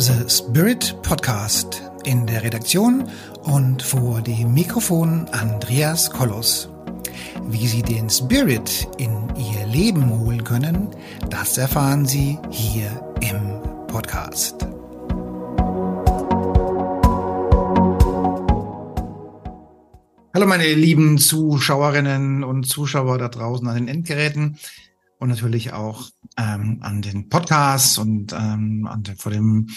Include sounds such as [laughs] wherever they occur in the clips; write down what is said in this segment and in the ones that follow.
The Spirit Podcast. In der Redaktion und vor dem Mikrofon Andreas Kollos. Wie Sie den Spirit in Ihr Leben holen können, das erfahren Sie hier im Podcast. Hallo meine lieben Zuschauerinnen und Zuschauer da draußen an den Endgeräten und natürlich auch ähm, an den Podcasts und ähm, an den, vor dem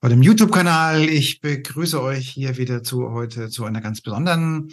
vor dem YouTube-Kanal. Ich begrüße euch hier wieder zu heute zu einer ganz besonderen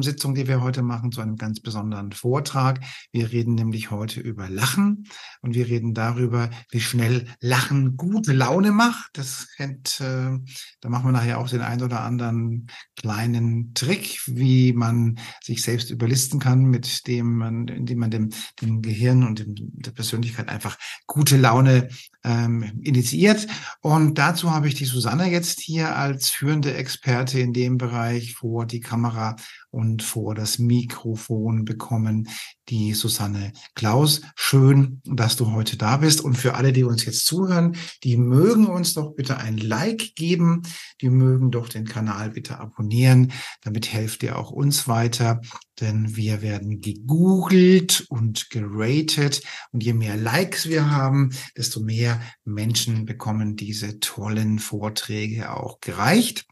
Sitzung, die wir heute machen, zu einem ganz besonderen Vortrag. Wir reden nämlich heute über Lachen und wir reden darüber, wie schnell Lachen gute Laune macht. Das kennt, äh, da machen wir nachher auch den einen oder anderen kleinen Trick, wie man sich selbst überlisten kann, mit dem man, indem man dem, dem Gehirn und dem, der Persönlichkeit einfach gute Laune ähm, initiiert. Und dazu habe ich die Susanne jetzt hier als führende Experte in dem Bereich vor die Kamera und vor das Mikrofon bekommen, die Susanne Klaus. Schön, dass du heute da bist. Und für alle, die uns jetzt zuhören, die mögen uns doch bitte ein Like geben. Die mögen doch den Kanal bitte abonnieren. Damit helft ihr auch uns weiter, denn wir werden gegoogelt und geratet. Und je mehr Likes wir haben, desto mehr Menschen bekommen diese tollen Vorträge auch gereicht.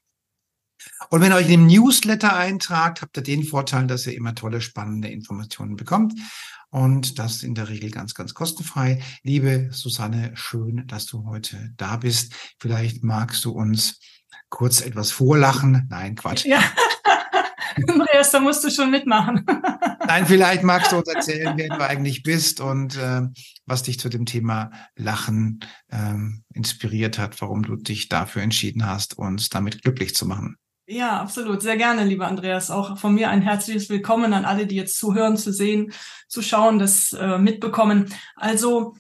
Und wenn ihr euch in den Newsletter eintragt, habt ihr den Vorteil, dass ihr immer tolle, spannende Informationen bekommt. Und das in der Regel ganz, ganz kostenfrei. Liebe Susanne, schön, dass du heute da bist. Vielleicht magst du uns kurz etwas vorlachen. Nein, Quatsch. Ja. [laughs] Andreas, da musst du schon mitmachen. [laughs] Nein, vielleicht magst du uns erzählen, wer du eigentlich bist und äh, was dich zu dem Thema Lachen ähm, inspiriert hat, warum du dich dafür entschieden hast, uns damit glücklich zu machen. Ja, absolut. Sehr gerne, lieber Andreas. Auch von mir ein herzliches Willkommen an alle, die jetzt zuhören, zu sehen, zu schauen, das äh, mitbekommen. Also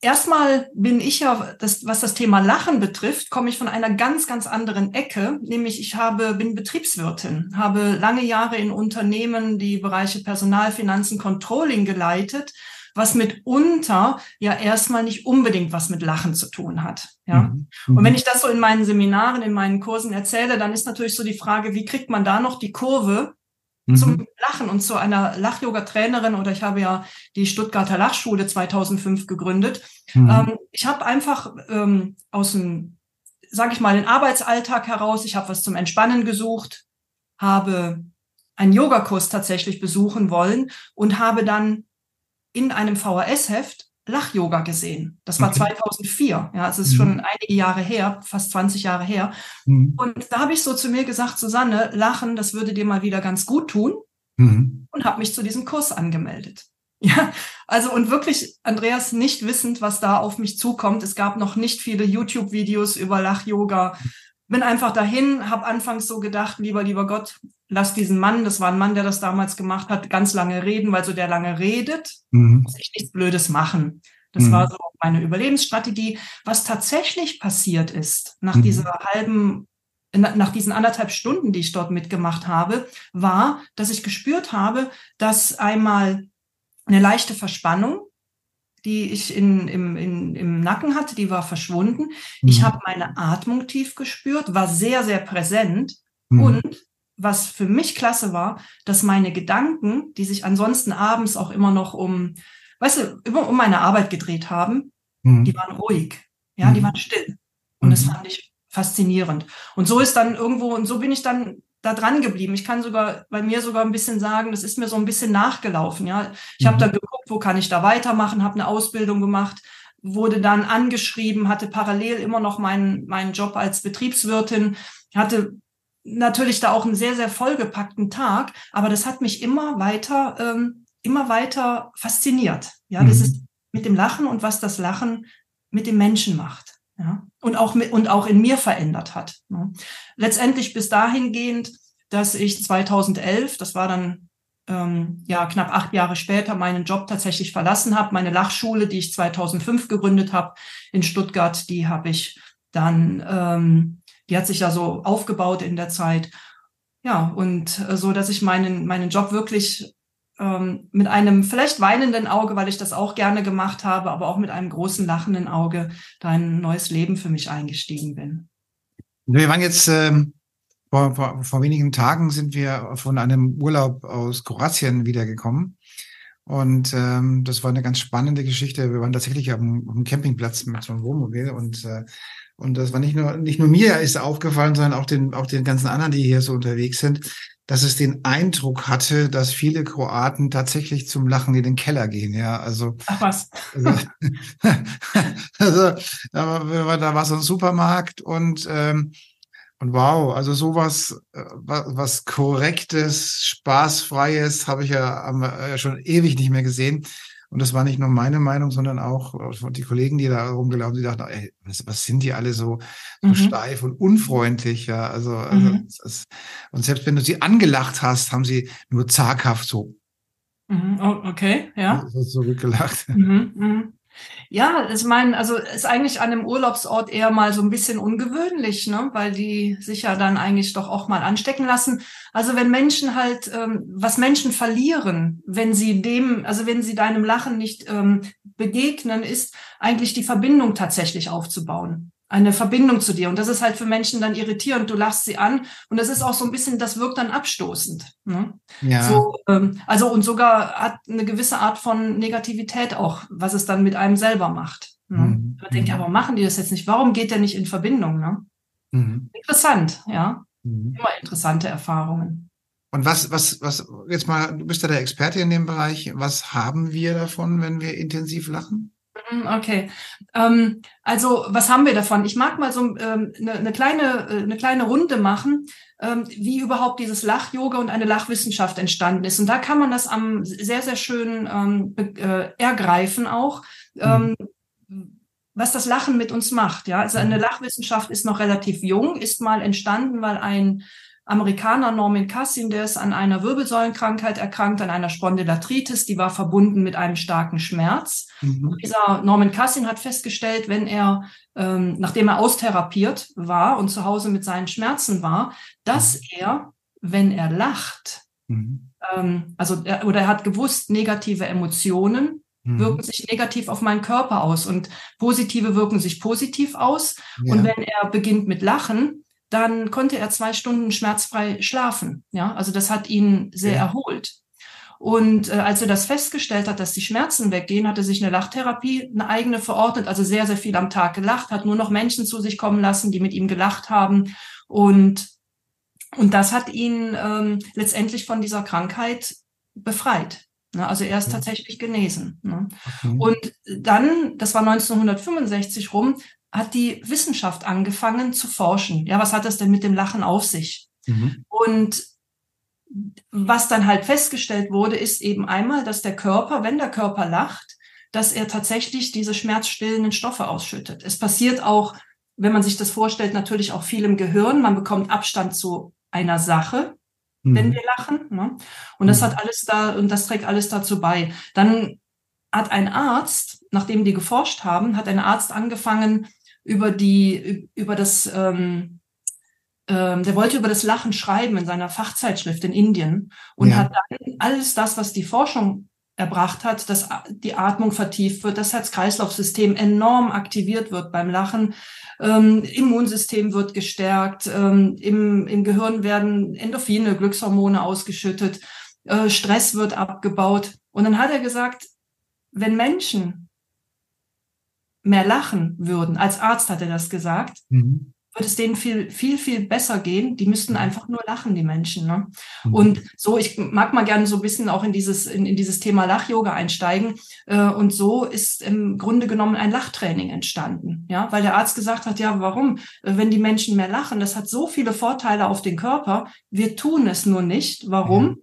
erstmal bin ich ja, das, was das Thema Lachen betrifft, komme ich von einer ganz, ganz anderen Ecke. Nämlich ich habe, bin Betriebswirtin, habe lange Jahre in Unternehmen die Bereiche Personal, Finanzen, Controlling geleitet was mitunter ja erstmal nicht unbedingt was mit Lachen zu tun hat. Ja. Mhm. Und wenn mhm. ich das so in meinen Seminaren, in meinen Kursen erzähle, dann ist natürlich so die Frage, wie kriegt man da noch die Kurve mhm. zum Lachen und zu einer Lach-Yoga-Trainerin oder ich habe ja die Stuttgarter Lachschule 2005 gegründet. Mhm. Ähm, ich habe einfach ähm, aus dem, sage ich mal, den Arbeitsalltag heraus, ich habe was zum Entspannen gesucht, habe einen Yogakurs tatsächlich besuchen wollen und habe dann in einem VHS-Heft Lach-Yoga gesehen. Das war okay. 2004. Ja, es ist mhm. schon einige Jahre her, fast 20 Jahre her. Mhm. Und da habe ich so zu mir gesagt, Susanne, Lachen, das würde dir mal wieder ganz gut tun. Mhm. Und habe mich zu diesem Kurs angemeldet. [laughs] Ja, also und wirklich, Andreas, nicht wissend, was da auf mich zukommt. Es gab noch nicht viele YouTube-Videos über Lach-Yoga. Bin einfach dahin, habe anfangs so gedacht, lieber, lieber Gott, lass diesen Mann, das war ein Mann, der das damals gemacht hat, ganz lange reden, weil so der lange redet, mhm. muss ich nichts Blödes machen. Das mhm. war so meine Überlebensstrategie. Was tatsächlich passiert ist nach mhm. dieser halben, nach diesen anderthalb Stunden, die ich dort mitgemacht habe, war, dass ich gespürt habe, dass einmal eine leichte Verspannung, die ich in, im, in, im Nacken hatte, die war verschwunden. Ich mhm. habe meine Atmung tief gespürt, war sehr, sehr präsent mhm. und was für mich klasse war, dass meine Gedanken, die sich ansonsten abends auch immer noch um, weißt du, immer um meine Arbeit gedreht haben, mhm. die waren ruhig. Ja, mhm. die waren still. Und mhm. das fand ich faszinierend. Und so ist dann irgendwo, und so bin ich dann da dran geblieben. Ich kann sogar bei mir sogar ein bisschen sagen, das ist mir so ein bisschen nachgelaufen. Ja, ich habe mhm. dann geguckt, wo kann ich da weitermachen, habe eine Ausbildung gemacht, wurde dann angeschrieben, hatte parallel immer noch meinen meinen Job als Betriebswirtin, hatte natürlich da auch einen sehr, sehr vollgepackten Tag, aber das hat mich immer weiter, ähm, immer weiter fasziniert. Ja, mhm. das ist mit dem Lachen und was das Lachen mit dem Menschen macht. Ja, und auch mit, und auch in mir verändert hat. Ne? Letztendlich bis dahingehend, dass ich 2011, das war dann ähm, ja knapp acht Jahre später, meinen Job tatsächlich verlassen habe. Meine Lachschule, die ich 2005 gegründet habe in Stuttgart, die habe ich dann ähm, die hat sich ja so aufgebaut in der Zeit. Ja, und äh, so, dass ich meinen, meinen Job wirklich ähm, mit einem vielleicht weinenden Auge, weil ich das auch gerne gemacht habe, aber auch mit einem großen lachenden Auge da ein neues Leben für mich eingestiegen bin. Wir waren jetzt ähm, vor, vor, vor wenigen Tagen sind wir von einem Urlaub aus Kroatien wiedergekommen. Und ähm, das war eine ganz spannende Geschichte. Wir waren tatsächlich auf einem, Campingplatz mit so einem Wohnmobil und äh, und das war nicht nur nicht nur mir ist aufgefallen, sondern auch den auch den ganzen anderen, die hier so unterwegs sind, dass es den Eindruck hatte, dass viele Kroaten tatsächlich zum Lachen in den Keller gehen. Ja, also. Ach was. Also, [laughs] also da, da war so ein Supermarkt und ähm, und wow, also sowas, äh, was korrektes, spaßfreies, habe ich ja äh, schon ewig nicht mehr gesehen. Und das war nicht nur meine Meinung, sondern auch äh, die Kollegen, die da rumgelaufen, die dachten, ey, was, was sind die alle so, so mhm. steif und unfreundlich, ja. Also, also mhm. ist, und selbst wenn du sie angelacht hast, haben sie nur zaghaft so. Mhm. Oh, okay, ja. So zurückgelacht. Mhm. Ja, ich meine, also ist eigentlich an einem Urlaubsort eher mal so ein bisschen ungewöhnlich, ne? weil die sich ja dann eigentlich doch auch mal anstecken lassen. Also wenn Menschen halt, ähm, was Menschen verlieren, wenn sie dem, also wenn sie deinem Lachen nicht ähm, begegnen, ist eigentlich die Verbindung tatsächlich aufzubauen eine Verbindung zu dir. Und das ist halt für Menschen dann irritierend. Du lachst sie an und das ist auch so ein bisschen, das wirkt dann abstoßend. Ne? Ja. So, ähm, also und sogar hat eine gewisse Art von Negativität auch, was es dann mit einem selber macht. Ne? Mhm. Man denkt, ja, warum machen die das jetzt nicht? Warum geht der nicht in Verbindung? Ne? Mhm. Interessant, ja. Mhm. Immer interessante Erfahrungen. Und was, was, was, jetzt mal, du bist ja der Experte in dem Bereich. Was haben wir davon, wenn wir intensiv lachen? Mhm, okay. Ähm, also, was haben wir davon? Ich mag mal so ähm, eine, eine, kleine, äh, eine kleine Runde machen, ähm, wie überhaupt dieses Lach-Yoga und eine Lachwissenschaft entstanden ist. Und da kann man das am sehr, sehr schön ähm, äh, ergreifen auch. Mhm. was das Lachen mit uns macht, ja. Also eine mhm. Lachwissenschaft ist noch relativ jung, ist mal entstanden, weil ein Amerikaner Norman Cassin, der ist an einer Wirbelsäulenkrankheit erkrankt, an einer Spondylarthritis, die war verbunden mit einem starken Schmerz. Mhm. Dieser Norman Cassin hat festgestellt, wenn er, ähm, nachdem er austherapiert war und zu Hause mit seinen Schmerzen war, dass mhm. er, wenn er lacht, mhm. ähm, also er, oder er hat gewusst, negative Emotionen mhm. wirken sich negativ auf meinen Körper aus und positive wirken sich positiv aus. Ja. Und wenn er beginnt mit Lachen, dann konnte er zwei Stunden schmerzfrei schlafen. Ja, also das hat ihn sehr ja. erholt. Und äh, als er das festgestellt hat, dass die Schmerzen weggehen, hat er sich eine Lachtherapie, eine eigene verordnet, also sehr, sehr viel am Tag gelacht, hat nur noch Menschen zu sich kommen lassen, die mit ihm gelacht haben. Und, und das hat ihn ähm, letztendlich von dieser Krankheit befreit. Ne? Also er ist ja. tatsächlich genesen. Ne? Okay. Und dann, das war 1965 rum, hat die Wissenschaft angefangen zu forschen. Ja, was hat das denn mit dem Lachen auf sich? Mhm. Und was dann halt festgestellt wurde, ist eben einmal, dass der Körper, wenn der Körper lacht, dass er tatsächlich diese schmerzstillenden Stoffe ausschüttet. Es passiert auch, wenn man sich das vorstellt, natürlich auch viel im Gehirn. Man bekommt Abstand zu einer Sache, mhm. wenn wir lachen. Ne? Und das mhm. hat alles da, und das trägt alles dazu bei. Dann hat ein Arzt, nachdem die geforscht haben, hat ein Arzt angefangen, über die, über das, ähm, ähm, der wollte über das Lachen schreiben in seiner Fachzeitschrift in Indien und ja. hat dann alles das, was die Forschung erbracht hat, dass die Atmung vertieft wird, das Herz-Kreislauf-System enorm aktiviert wird beim Lachen, ähm, Immunsystem wird gestärkt, ähm, im, im Gehirn werden Endorphine, Glückshormone ausgeschüttet, äh, Stress wird abgebaut. Und dann hat er gesagt, wenn Menschen mehr lachen würden, als Arzt hat er das gesagt, mhm. würde es denen viel, viel, viel besser gehen. Die müssten einfach nur lachen, die Menschen. Ne? Mhm. Und so, ich mag mal gerne so ein bisschen auch in dieses, in, in dieses Thema Lach-Yoga einsteigen. Äh, und so ist im Grunde genommen ein Lachtraining entstanden. Ja, weil der Arzt gesagt hat, ja, warum? Äh, wenn die Menschen mehr lachen, das hat so viele Vorteile auf den Körper. Wir tun es nur nicht. Warum? Mhm.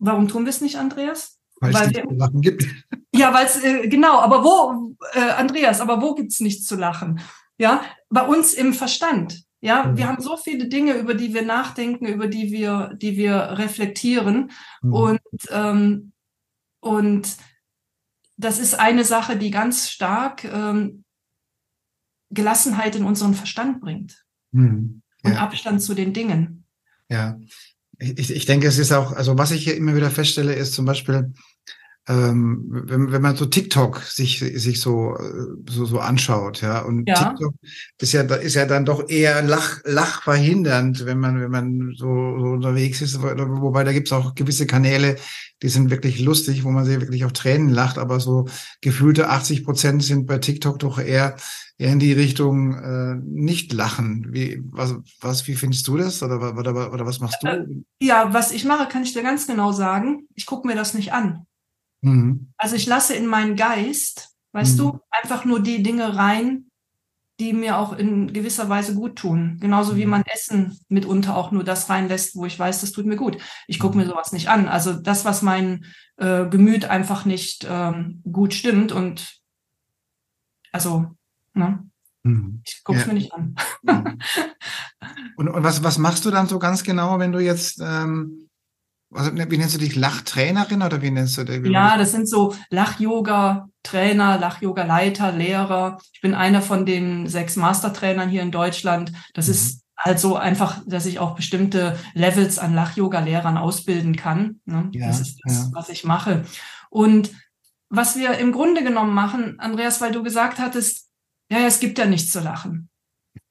Warum tun wir es nicht, Andreas? Weil, es nichts zu lachen gibt. [laughs] Ja, weil es, äh, genau, aber wo, äh, Andreas, aber wo gibt's nichts zu lachen? Ja, bei uns im Verstand. Ja, mhm. wir haben so viele Dinge, über die wir nachdenken, über die wir, die wir reflektieren. Mhm. Und, ähm, und das ist eine Sache, die ganz stark ähm, Gelassenheit in unseren Verstand bringt. Mhm. Ja. Und Abstand zu den Dingen. Ja. Ich, ich denke, es ist auch, also was ich hier immer wieder feststelle, ist zum Beispiel, ähm, wenn, wenn man so TikTok sich, sich so, so, so anschaut, ja, und ja. TikTok ist ja, ist ja dann doch eher lach, lachverhindernd, wenn man, wenn man so, so unterwegs ist, wobei da gibt's auch gewisse Kanäle, die sind wirklich lustig, wo man sich wirklich auf Tränen lacht, aber so gefühlte 80 Prozent sind bei TikTok doch eher, eher in die Richtung äh, nicht lachen. Wie, was, was, wie findest du das? Oder, oder, oder was machst du? Äh, ja, was ich mache, kann ich dir ganz genau sagen. Ich gucke mir das nicht an. Mhm. Also ich lasse in meinen Geist, weißt mhm. du, einfach nur die Dinge rein, die mir auch in gewisser Weise gut tun. Genauso wie mhm. man Essen mitunter auch nur das reinlässt, wo ich weiß, das tut mir gut. Ich gucke mir mhm. sowas nicht an. Also das, was mein äh, Gemüt einfach nicht ähm, gut stimmt und also, ne? Mhm. Ich gucke es ja. mir nicht an. und, und was, was machst du dann so ganz genau, wenn du jetzt ähm, also, wie nennst du dich? Lachtrainerin oder wie nennst du dich? Ja, das sind so Lach-Yoga-Trainer, Lach-Yoga-Leiter, Lehrer. Ich bin einer von den sechs Mastertrainern hier in Deutschland. Das mhm. ist halt so einfach, dass ich auch bestimmte Levels an Lach-Yoga-Lehrern ausbilden kann. Ne? Ja, das ist das, ja. was ich mache. Und was wir im Grunde genommen machen, Andreas, weil du gesagt hattest, ja, es gibt ja nichts zu lachen.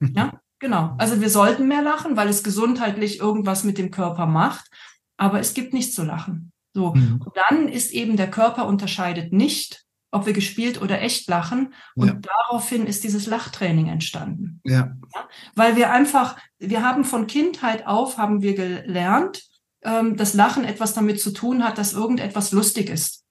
[laughs] ja, genau. Also wir sollten mehr lachen, weil es gesundheitlich irgendwas mit dem Körper macht aber es gibt nichts zu lachen. So. Mhm. Und dann ist eben der Körper unterscheidet nicht, ob wir gespielt oder echt lachen. Und ja. daraufhin ist dieses Lachtraining entstanden. Ja. ja. Weil wir einfach, wir haben von Kindheit auf, haben wir gelernt, ähm, dass Lachen etwas damit zu tun hat, dass irgendetwas lustig ist.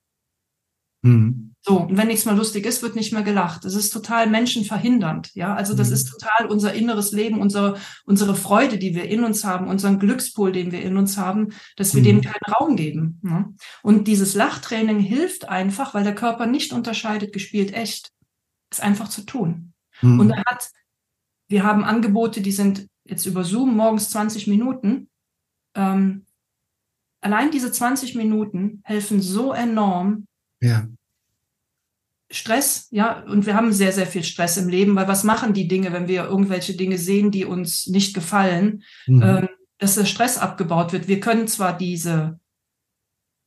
Mhm. So, und wenn nichts mehr lustig ist, wird nicht mehr gelacht. Das ist total menschenverhindernd. Ja, also das mhm. ist total unser inneres Leben, unsere, unsere Freude, die wir in uns haben, unseren Glückspool, den wir in uns haben, dass wir mhm. dem keinen Raum geben. Ne? Und dieses Lachtraining hilft einfach, weil der Körper nicht unterscheidet, gespielt echt, es einfach zu tun. Mhm. Und er hat, wir haben Angebote, die sind jetzt über Zoom morgens 20 Minuten. Ähm, allein diese 20 Minuten helfen so enorm, ja Stress, ja, und wir haben sehr, sehr viel Stress im Leben, weil was machen die Dinge, wenn wir irgendwelche Dinge sehen, die uns nicht gefallen, mhm. ähm, dass der Stress abgebaut wird. Wir können zwar diese,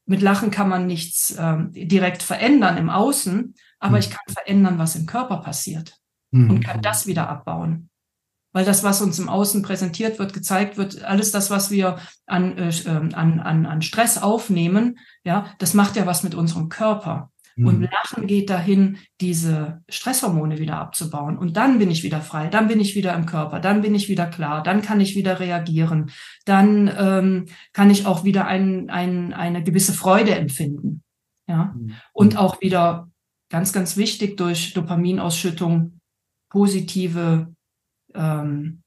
mit Lachen kann man nichts ähm, direkt verändern im Außen, aber mhm. ich kann verändern, was im Körper passiert mhm. und kann das wieder abbauen. Weil das, was uns im Außen präsentiert wird, gezeigt wird, alles das, was wir an, äh, ähm, an, an, an Stress aufnehmen, ja, das macht ja was mit unserem Körper. Und mhm. Lachen geht dahin, diese Stresshormone wieder abzubauen. Und dann bin ich wieder frei, dann bin ich wieder im Körper, dann bin ich wieder klar, dann kann ich wieder reagieren, dann ähm, kann ich auch wieder ein, ein, eine gewisse Freude empfinden. Ja? Mhm. Und auch wieder ganz, ganz wichtig durch Dopaminausschüttung positive ähm,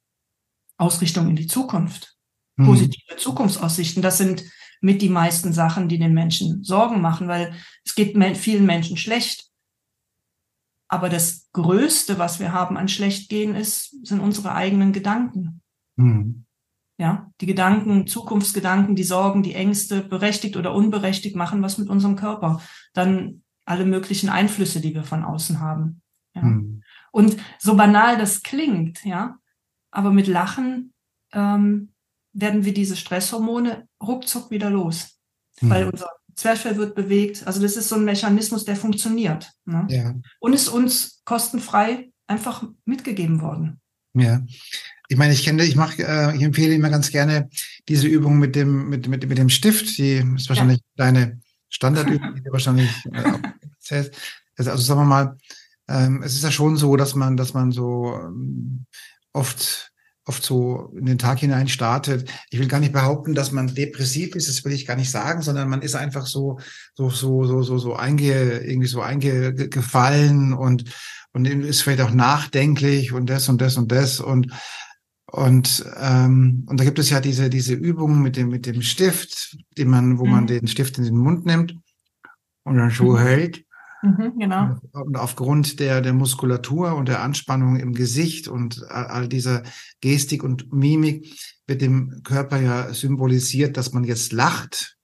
Ausrichtung in die Zukunft, mhm. positive Zukunftsaussichten. Das sind mit die meisten Sachen, die den Menschen Sorgen machen, weil es geht vielen Menschen schlecht. Aber das Größte, was wir haben an Schlechtgehen, ist, sind unsere eigenen Gedanken. Mhm. Ja, die Gedanken, Zukunftsgedanken, die Sorgen, die Ängste, berechtigt oder unberechtigt, machen was mit unserem Körper. Dann alle möglichen Einflüsse, die wir von außen haben. Ja. Mhm. Und so banal das klingt, ja, aber mit Lachen ähm, werden wir diese Stresshormone ruckzuck wieder los, mhm. weil unser Zwerchfell wird bewegt. Also das ist so ein Mechanismus, der funktioniert. Ne? Ja. Und ist uns kostenfrei einfach mitgegeben worden. Ja. Ich meine, ich kenne, ich mache, äh, ich empfehle immer ganz gerne diese Übung mit dem, mit, mit, mit dem Stift. Die ist wahrscheinlich ja. deine Standardübung, die du wahrscheinlich äh, [laughs] Also, also sagen wir mal, ähm, es ist ja schon so, dass man, dass man so ähm, oft oft so in den Tag hinein startet. Ich will gar nicht behaupten, dass man depressiv ist, das will ich gar nicht sagen, sondern man ist einfach so, so, so, so, so, so einge, irgendwie so eingefallen und, und ist vielleicht auch nachdenklich und das und das und das und, und, ähm, und da gibt es ja diese, diese Übung mit dem, mit dem Stift, die man, wo mhm. man den Stift in den Mund nimmt und dann so mhm. hält Mhm, genau. Und aufgrund der, der Muskulatur und der Anspannung im Gesicht und all dieser Gestik und Mimik wird dem Körper ja symbolisiert, dass man jetzt lacht.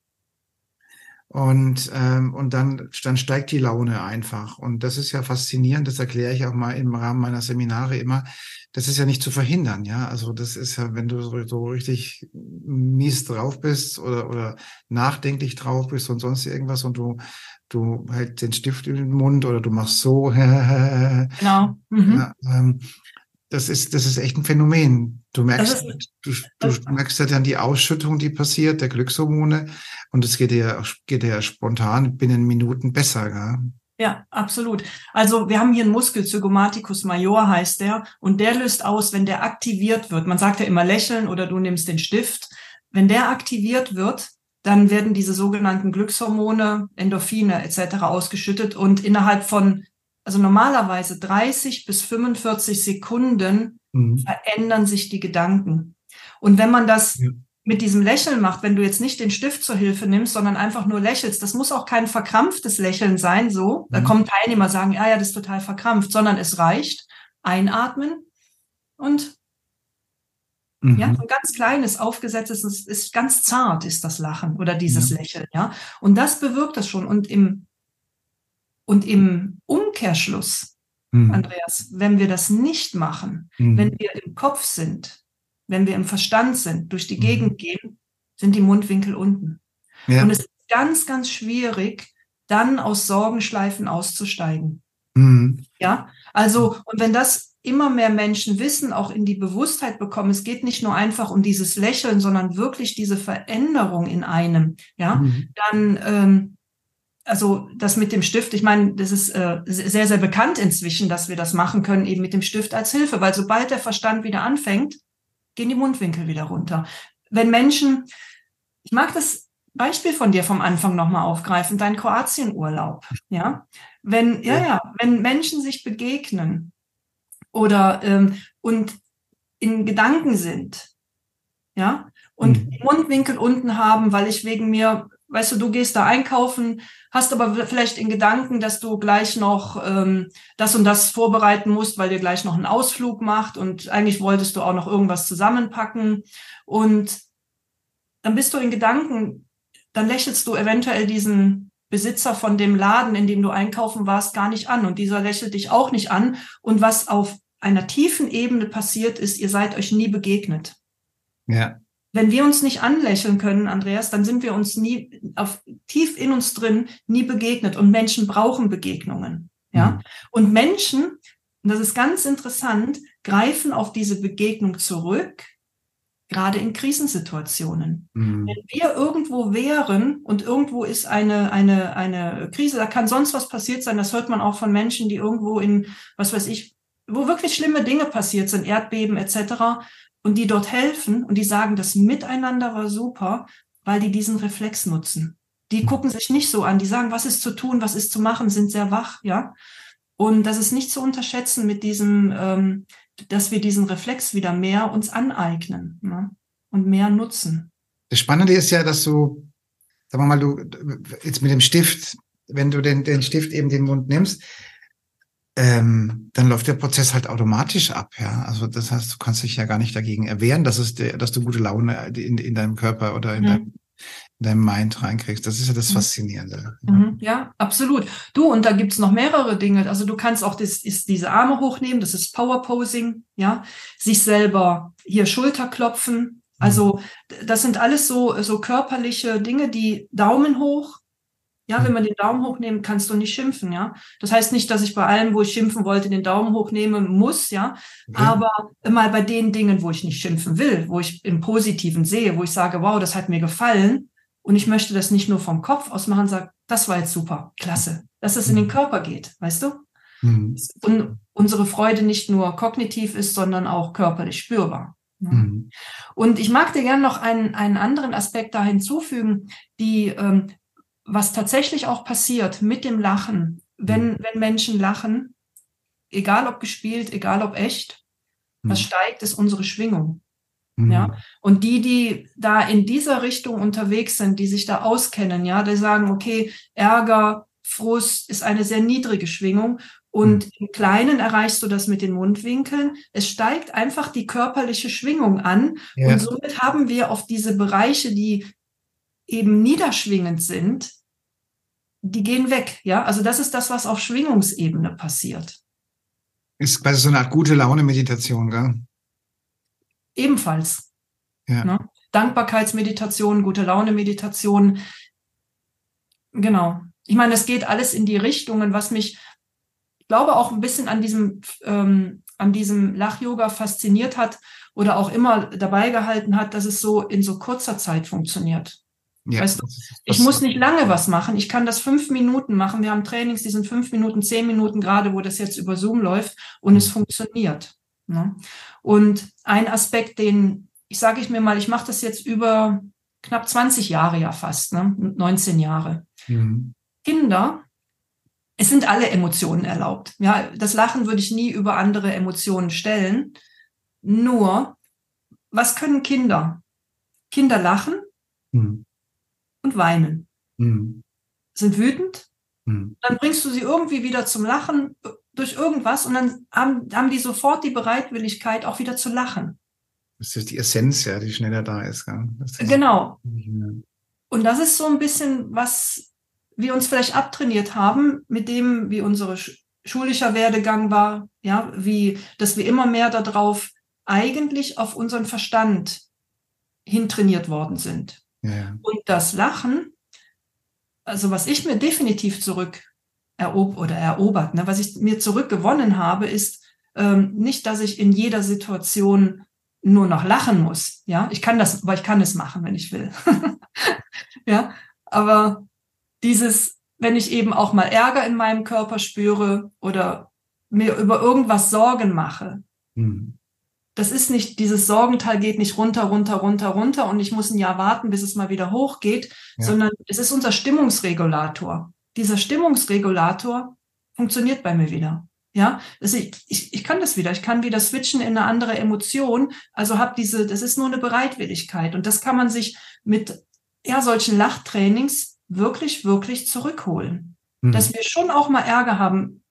Und, ähm, und dann, dann steigt die Laune einfach. Und das ist ja faszinierend, das erkläre ich auch mal im Rahmen meiner Seminare immer. Das ist ja nicht zu verhindern, ja. Also das ist ja, wenn du so, so richtig mies drauf bist oder, oder nachdenklich drauf bist und sonst irgendwas und du, du hältst den Stift in den Mund oder du machst so. [laughs] genau. Mhm. Ja, ähm, das ist, das ist echt ein Phänomen. Du merkst, ist, du, du merkst ja dann die Ausschüttung, die passiert, der Glückshormone. Und es geht ja, geht ja spontan binnen Minuten besser, gell? Ja, absolut. Also wir haben hier einen Muskel, Zygomaticus major heißt der, und der löst aus, wenn der aktiviert wird. Man sagt ja immer lächeln oder du nimmst den Stift. Wenn der aktiviert wird, dann werden diese sogenannten Glückshormone, Endorphine etc. ausgeschüttet und innerhalb von, also normalerweise 30 bis 45 Sekunden mhm. verändern sich die Gedanken. Und wenn man das ja mit diesem Lächeln macht, wenn du jetzt nicht den Stift zur Hilfe nimmst, sondern einfach nur lächelst, das muss auch kein verkrampftes Lächeln sein, so. Da mhm. kommen Teilnehmer, sagen, ja, ja, das ist total verkrampft, sondern es reicht, einatmen und mhm. ja, ein ganz kleines, aufgesetztes, ist, ist ganz zart ist das Lachen oder dieses ja. Lächeln, ja. Und das bewirkt das schon. Und im, und im Umkehrschluss, mhm. Andreas, wenn wir das nicht machen, mhm. wenn wir im Kopf sind, wenn wir im Verstand sind, durch die mhm. Gegend gehen, sind die Mundwinkel unten. Ja. Und es ist ganz, ganz schwierig, dann aus Sorgenschleifen auszusteigen. Mhm. Ja, also, und wenn das immer mehr Menschen wissen, auch in die Bewusstheit bekommen, es geht nicht nur einfach um dieses Lächeln, sondern wirklich diese Veränderung in einem, ja, mhm. dann, ähm, also das mit dem Stift, ich meine, das ist äh, sehr, sehr bekannt inzwischen, dass wir das machen können, eben mit dem Stift als Hilfe, weil sobald der Verstand wieder anfängt, gehen die Mundwinkel wieder runter. Wenn Menschen, ich mag das Beispiel von dir vom Anfang nochmal aufgreifen, dein Kroatienurlaub, ja. Wenn, ja, ja, wenn Menschen sich begegnen oder ähm, und in Gedanken sind, ja, und mhm. Mundwinkel unten haben, weil ich wegen mir weißt du, du gehst da einkaufen, hast aber vielleicht in Gedanken, dass du gleich noch ähm, das und das vorbereiten musst, weil dir gleich noch einen Ausflug macht und eigentlich wolltest du auch noch irgendwas zusammenpacken. Und dann bist du in Gedanken, dann lächelst du eventuell diesen Besitzer von dem Laden, in dem du einkaufen warst, gar nicht an. Und dieser lächelt dich auch nicht an. Und was auf einer tiefen Ebene passiert ist, ihr seid euch nie begegnet. Ja. Wenn wir uns nicht anlächeln können, Andreas, dann sind wir uns nie auf tief in uns drin nie begegnet und Menschen brauchen Begegnungen. Ja. Mhm. Und Menschen, und das ist ganz interessant, greifen auf diese Begegnung zurück, gerade in Krisensituationen. Mhm. Wenn wir irgendwo wären und irgendwo ist eine, eine, eine Krise, da kann sonst was passiert sein, das hört man auch von Menschen, die irgendwo in, was weiß ich, wo wirklich schlimme Dinge passiert sind, Erdbeben etc und die dort helfen und die sagen, das Miteinander war super, weil die diesen Reflex nutzen. Die mhm. gucken sich nicht so an, die sagen, was ist zu tun, was ist zu machen, sind sehr wach, ja. Und das ist nicht zu unterschätzen mit diesem, ähm, dass wir diesen Reflex wieder mehr uns aneignen ne? und mehr nutzen. Das Spannende ist ja, dass du, sagen wir mal, du jetzt mit dem Stift, wenn du den, den Stift eben den Mund nimmst, ähm, dann läuft der Prozess halt automatisch ab, ja. Also das heißt, du kannst dich ja gar nicht dagegen erwehren, dass es, der, dass du gute Laune in, in deinem Körper oder in, mhm. deinem, in deinem Mind reinkriegst. Das ist ja das mhm. Faszinierende. Ja. Mhm, ja, absolut. Du, und da gibt's noch mehrere Dinge. Also du kannst auch das, ist diese Arme hochnehmen, das ist Power Posing, ja. Sich selber hier Schulter klopfen. Also mhm. das sind alles so, so körperliche Dinge, die Daumen hoch, ja, wenn man den Daumen hochnehmen, kannst du nicht schimpfen, ja. Das heißt nicht, dass ich bei allem, wo ich schimpfen wollte, den Daumen hochnehmen muss, ja. Okay. Aber mal bei den Dingen, wo ich nicht schimpfen will, wo ich im Positiven sehe, wo ich sage, wow, das hat mir gefallen und ich möchte das nicht nur vom Kopf aus machen, sage, das war jetzt super, klasse, dass es in den mhm. Körper geht, weißt du? Mhm. Und unsere Freude nicht nur kognitiv ist, sondern auch körperlich spürbar. Ja. Mhm. Und ich mag dir gerne noch einen, einen anderen Aspekt da hinzufügen, die ähm, was tatsächlich auch passiert mit dem Lachen, wenn, mhm. wenn Menschen lachen, egal ob gespielt, egal ob echt, was mhm. steigt, ist unsere Schwingung. Mhm. Ja. Und die, die da in dieser Richtung unterwegs sind, die sich da auskennen, ja, die sagen, okay, Ärger, Frust ist eine sehr niedrige Schwingung. Und mhm. im Kleinen erreichst du das mit den Mundwinkeln. Es steigt einfach die körperliche Schwingung an. Ja. Und somit haben wir auf diese Bereiche, die eben niederschwingend sind, die gehen weg. Ja, also das ist das, was auf Schwingungsebene passiert. Ist quasi so eine Art gute Laune-Meditation, gell? Ebenfalls. Ja. Ne? Dankbarkeitsmeditation, gute Laune Meditation. Genau. Ich meine, es geht alles in die Richtungen, was mich, ich glaube, auch ein bisschen an diesem, ähm, an diesem Lach-Yoga fasziniert hat oder auch immer dabei gehalten hat, dass es so in so kurzer Zeit funktioniert. Ja, weißt du, ich muss nicht lange was machen. Ich kann das fünf Minuten machen. Wir haben Trainings, die sind fünf Minuten, zehn Minuten gerade, wo das jetzt über Zoom läuft und es mhm. funktioniert. Ne? Und ein Aspekt, den ich sage ich mir mal, ich mache das jetzt über knapp 20 Jahre ja fast, ne? 19 Jahre. Mhm. Kinder, es sind alle Emotionen erlaubt. Ja, das Lachen würde ich nie über andere Emotionen stellen. Nur, was können Kinder? Kinder lachen mhm. Und weinen. Mhm. Sind wütend. Mhm. Dann bringst du sie irgendwie wieder zum Lachen durch irgendwas und dann haben, haben die sofort die Bereitwilligkeit, auch wieder zu lachen. Das ist die Essenz, ja, die schneller da ist. ist genau. Und das ist so ein bisschen, was wir uns vielleicht abtrainiert haben, mit dem, wie unsere schulischer Werdegang war, ja, wie, dass wir immer mehr darauf eigentlich auf unseren Verstand hintrainiert worden sind. Ja. Und das Lachen, also was ich mir definitiv zurück erob oder erobert, ne, was ich mir zurückgewonnen habe, ist ähm, nicht, dass ich in jeder Situation nur noch lachen muss. Ja, ich kann das, aber ich kann es machen, wenn ich will. [laughs] ja, aber dieses, wenn ich eben auch mal Ärger in meinem Körper spüre oder mir über irgendwas Sorgen mache, mhm. Das ist nicht, dieses Sorgenteil geht nicht runter, runter, runter, runter und ich muss ein Jahr warten, bis es mal wieder hochgeht, ja. sondern es ist unser Stimmungsregulator. Dieser Stimmungsregulator funktioniert bei mir wieder. Ja, also ich, ich, ich kann das wieder. Ich kann wieder switchen in eine andere Emotion. Also habe diese, das ist nur eine Bereitwilligkeit. Und das kann man sich mit ja, solchen Lachtrainings wirklich, wirklich zurückholen. Mhm. Dass wir schon auch mal Ärger haben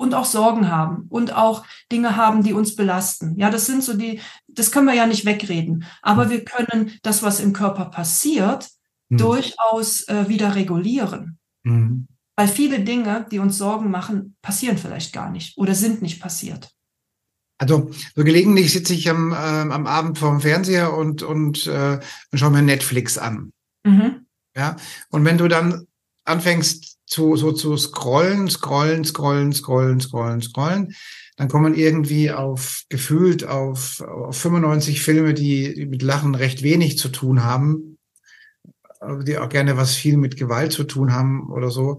und auch Sorgen haben und auch Dinge haben, die uns belasten. Ja, das sind so die, das können wir ja nicht wegreden. Aber mhm. wir können das, was im Körper passiert, mhm. durchaus äh, wieder regulieren. Mhm. Weil viele Dinge, die uns Sorgen machen, passieren vielleicht gar nicht oder sind nicht passiert. Also so gelegentlich sitze ich am, äh, am Abend vorm Fernseher und, und, äh, schaue mir Netflix an. Mhm. Ja, und wenn du dann anfängst zu, so zu scrollen, scrollen, scrollen, scrollen, scrollen, scrollen, dann kommen irgendwie auf gefühlt auf, auf 95 Filme, die, die mit Lachen recht wenig zu tun haben, die auch gerne was viel mit Gewalt zu tun haben oder so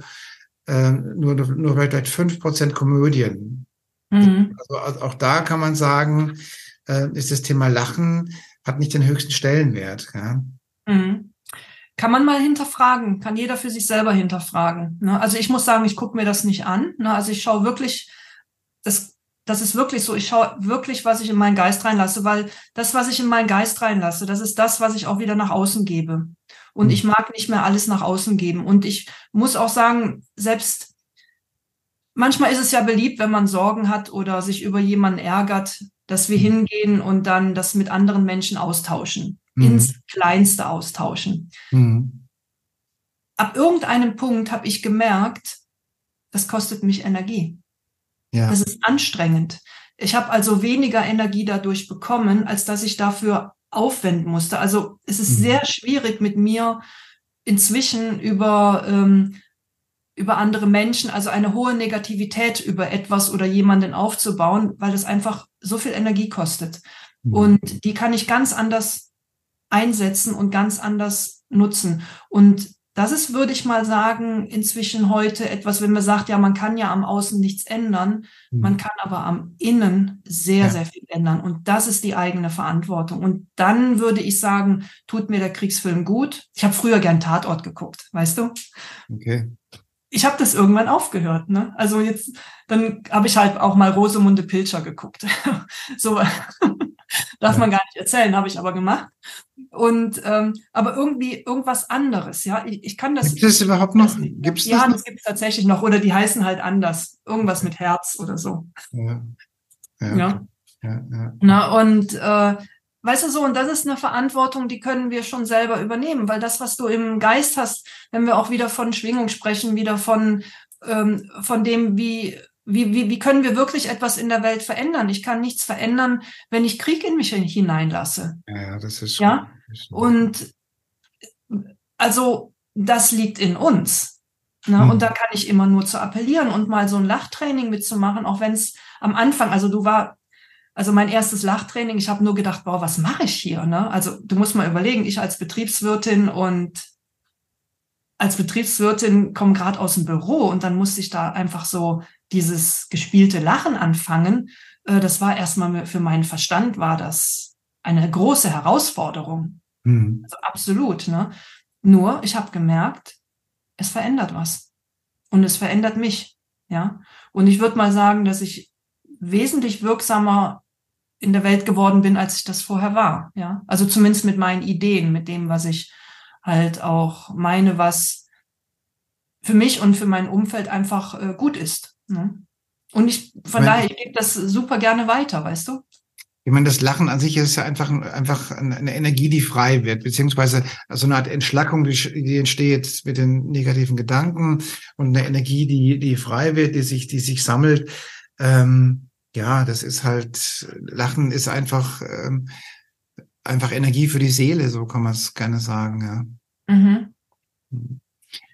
äh, nur, nur vielleicht fünf Prozent Komödien. Mhm. Also auch da kann man sagen, äh, ist das Thema Lachen hat nicht den höchsten Stellenwert. Ja? Mhm. Kann man mal hinterfragen, kann jeder für sich selber hinterfragen. Ne? Also ich muss sagen, ich gucke mir das nicht an. Ne? Also ich schaue wirklich, das, das ist wirklich so, ich schaue wirklich, was ich in meinen Geist reinlasse, weil das, was ich in meinen Geist reinlasse, das ist das, was ich auch wieder nach außen gebe. Und mhm. ich mag nicht mehr alles nach außen geben. Und ich muss auch sagen, selbst manchmal ist es ja beliebt, wenn man Sorgen hat oder sich über jemanden ärgert, dass wir mhm. hingehen und dann das mit anderen Menschen austauschen, mhm. ins Kleinste austauschen. Mhm. Ab irgendeinem Punkt habe ich gemerkt, das kostet mich Energie. Ja. Das ist anstrengend. Ich habe also weniger Energie dadurch bekommen, als dass ich dafür aufwenden musste. Also es ist mhm. sehr schwierig mit mir inzwischen über, ähm, über andere Menschen, also eine hohe Negativität über etwas oder jemanden aufzubauen, weil es einfach so viel Energie kostet. Mhm. Und die kann ich ganz anders einsetzen und ganz anders nutzen. Und das ist, würde ich mal sagen, inzwischen heute etwas, wenn man sagt, ja, man kann ja am Außen nichts ändern, mhm. man kann aber am Innen sehr, ja. sehr viel ändern. Und das ist die eigene Verantwortung. Und dann würde ich sagen, tut mir der Kriegsfilm gut. Ich habe früher gern Tatort geguckt, weißt du? Okay. Ich habe das irgendwann aufgehört. Ne? Also jetzt, dann habe ich halt auch mal Rosemunde Pilcher geguckt. [laughs] so darf ja. man gar nicht erzählen, habe ich aber gemacht. Und ähm, aber irgendwie irgendwas anderes, ja. Ich, ich kann das. Gibt es überhaupt noch? Gibt's ja, das, das gibt es tatsächlich noch. Oder die heißen halt anders. Irgendwas mit Herz oder so. Ja. Ja. ja. ja, ja. Na, und äh, weißt du so, und das ist eine Verantwortung, die können wir schon selber übernehmen, weil das, was du im Geist hast, wenn wir auch wieder von Schwingung sprechen, wieder von, ähm, von dem, wie, wie, wie, wie können wir wirklich etwas in der Welt verändern? Ich kann nichts verändern, wenn ich Krieg in mich hineinlasse. Ja, das ist ja. Und also das liegt in uns. Ne? Hm. Und da kann ich immer nur zu appellieren und mal so ein Lachtraining mitzumachen, auch wenn es am Anfang, also du war, also mein erstes Lachtraining, ich habe nur gedacht, boah, was mache ich hier? Ne? Also du musst mal überlegen, ich als Betriebswirtin und als Betriebswirtin komme gerade aus dem Büro und dann musste ich da einfach so dieses gespielte Lachen anfangen. Äh, das war erstmal für meinen Verstand war das eine große Herausforderung. Mhm. Also absolut. Ne? Nur, ich habe gemerkt, es verändert was. Und es verändert mich. Ja. Und ich würde mal sagen, dass ich wesentlich wirksamer in der Welt geworden bin, als ich das vorher war. Ja. Also zumindest mit meinen Ideen, mit dem, was ich halt auch meine, was für mich und für mein Umfeld einfach äh, gut ist. Ne? Und ich, von daher, ich gebe das super gerne weiter, weißt du? Ich meine, das Lachen an sich ist ja einfach, einfach eine Energie, die frei wird, beziehungsweise so eine Art Entschlackung, die, die entsteht mit den negativen Gedanken und eine Energie, die, die frei wird, die sich, die sich sammelt. Ähm, ja, das ist halt, Lachen ist einfach, ähm, einfach Energie für die Seele, so kann man es gerne sagen, ja. Mhm.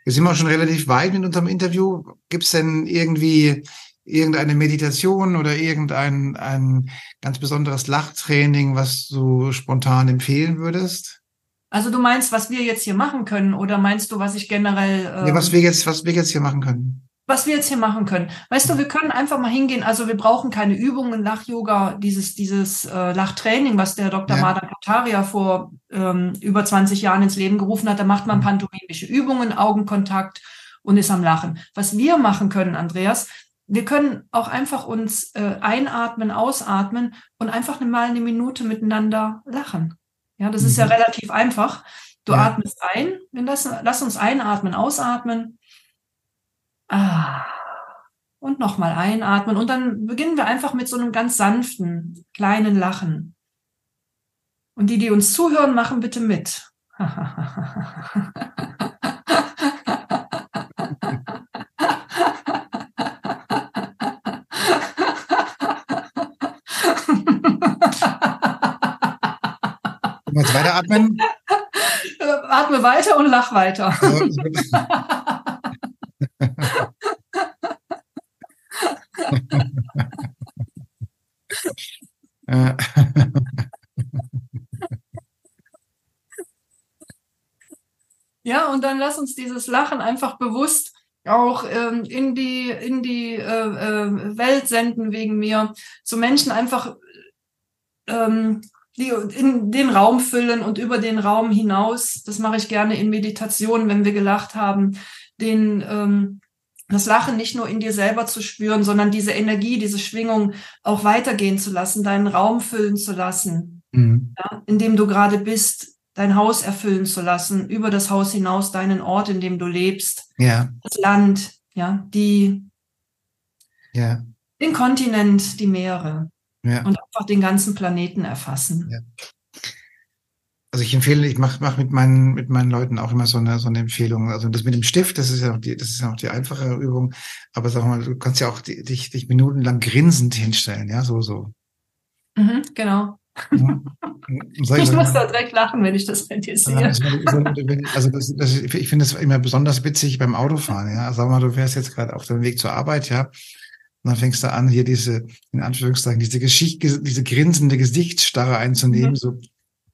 Wir sind auch schon relativ weit in unserem Interview. Gibt es denn irgendwie irgendeine Meditation oder irgendein ein ganz besonderes Lachtraining, was du spontan empfehlen würdest? Also du meinst, was wir jetzt hier machen können, oder meinst du, was ich generell? Ähm, ja, was wir jetzt, was wir jetzt hier machen können. Was wir jetzt hier machen können. Weißt du, wir können einfach mal hingehen. Also wir brauchen keine Übungen, Lach-Yoga, dieses, dieses äh, Lachtraining, was der Dr. Ja. Madan Kataria vor ähm, über 20 Jahren ins Leben gerufen hat. Da macht man mhm. pantomimische Übungen, Augenkontakt und ist am Lachen. Was wir machen können, Andreas, wir können auch einfach uns äh, einatmen, ausatmen und einfach mal eine Minute miteinander lachen. Ja, das mhm. ist ja mhm. relativ einfach. Du ja. atmest ein, lass, lass uns einatmen, ausatmen. Ah. Und nochmal einatmen. Und dann beginnen wir einfach mit so einem ganz sanften, kleinen Lachen. Und die, die uns zuhören, machen bitte mit. Jetzt weiteratmen. Atme weiter und lach weiter. ja, und dann lass uns dieses Lachen einfach bewusst auch ähm, in die, in die äh, äh, Welt senden wegen mir. So Menschen einfach ähm, die in den Raum füllen und über den Raum hinaus, das mache ich gerne in Meditation, wenn wir gelacht haben, den ähm, das Lachen nicht nur in dir selber zu spüren, sondern diese Energie, diese Schwingung auch weitergehen zu lassen, deinen Raum füllen zu lassen, mhm. ja, in dem du gerade bist, dein Haus erfüllen zu lassen, über das Haus hinaus deinen Ort, in dem du lebst, ja. das Land, ja, die, ja. den Kontinent, die Meere. Ja. Und einfach den ganzen Planeten erfassen. Ja. Also ich empfehle, ich mache mach mit meinen mit meinen Leuten auch immer so eine so eine Empfehlung. Also das mit dem Stift, das ist ja noch die, das ist ja noch die einfache Übung. Aber sag mal, du kannst ja auch dich, dich minutenlang grinsend hinstellen, ja, so so. Mhm, genau. Ja. Ich, ich muss da direkt lachen, wenn ich das bei dir sehe. Also das, das, ich finde es immer besonders witzig beim Autofahren. Ja, sag mal, du fährst jetzt gerade auf dem Weg zur Arbeit, ja, und dann fängst du an, hier diese, in Anführungszeichen, diese Geschichte, diese grinsende Gesichtsstarre einzunehmen, mhm. so.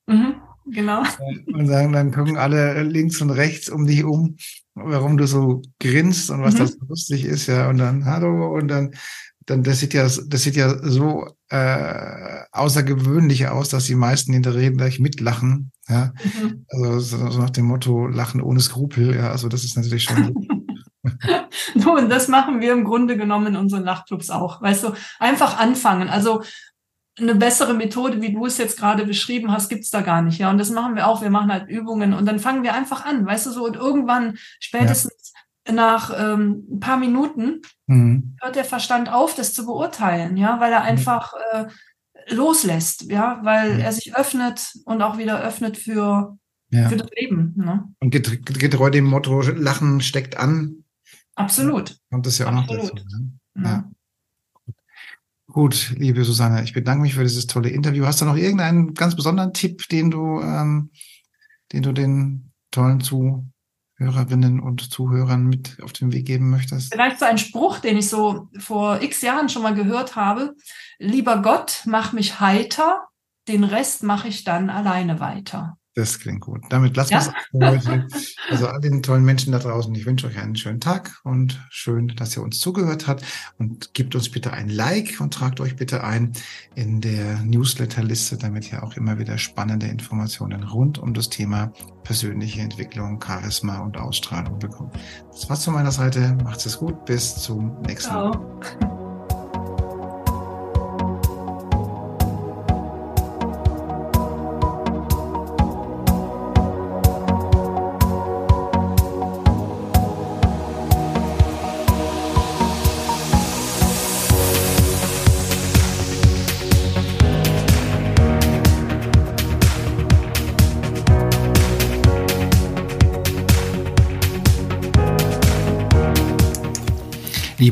Mhm, genau. Und sagen, dann gucken alle links und rechts um dich um, warum du so grinst und was mhm. das lustig ist, ja. Und dann, hallo, und dann, dann, das sieht ja, das sieht ja so äh, außergewöhnlich aus, dass die meisten in der Regel gleich mitlachen. Ja, mhm. also so, so nach dem Motto Lachen ohne Skrupel. Ja, also das ist natürlich schon [laughs] Nun, das machen wir im Grunde genommen in unseren Nachtclubs auch. Weißt du, einfach anfangen. Also eine bessere Methode, wie du es jetzt gerade beschrieben hast, gibt's da gar nicht. Ja, und das machen wir auch. Wir machen halt Übungen und dann fangen wir einfach an, weißt du so. Und irgendwann, spätestens ja. nach ähm, ein paar Minuten, mhm. hört der Verstand auf, das zu beurteilen, ja, weil er mhm. einfach äh, loslässt, ja, weil er sich öffnet und auch wieder öffnet für ja. für das Leben. Ne? Und getreu dem Motto, Lachen steckt an, Absolut. Kommt das ja auch Absolut. noch dazu. Ne? Ja. Gut, liebe Susanne, ich bedanke mich für dieses tolle Interview. Hast du noch irgendeinen ganz besonderen Tipp, den du, ähm, den du den tollen Zuhörerinnen und Zuhörern mit auf den Weg geben möchtest? Vielleicht so ein Spruch, den ich so vor x Jahren schon mal gehört habe. Lieber Gott, mach mich heiter, den Rest mache ich dann alleine weiter. Das klingt gut. Damit lassen ja? wir es heute. Also all den tollen Menschen da draußen, ich wünsche euch einen schönen Tag und schön, dass ihr uns zugehört habt. Und gebt uns bitte ein Like und tragt euch bitte ein in der Newsletterliste, damit ihr auch immer wieder spannende Informationen rund um das Thema persönliche Entwicklung, Charisma und Ausstrahlung bekommt. Das war's von meiner Seite. Macht's es gut. Bis zum nächsten Mal.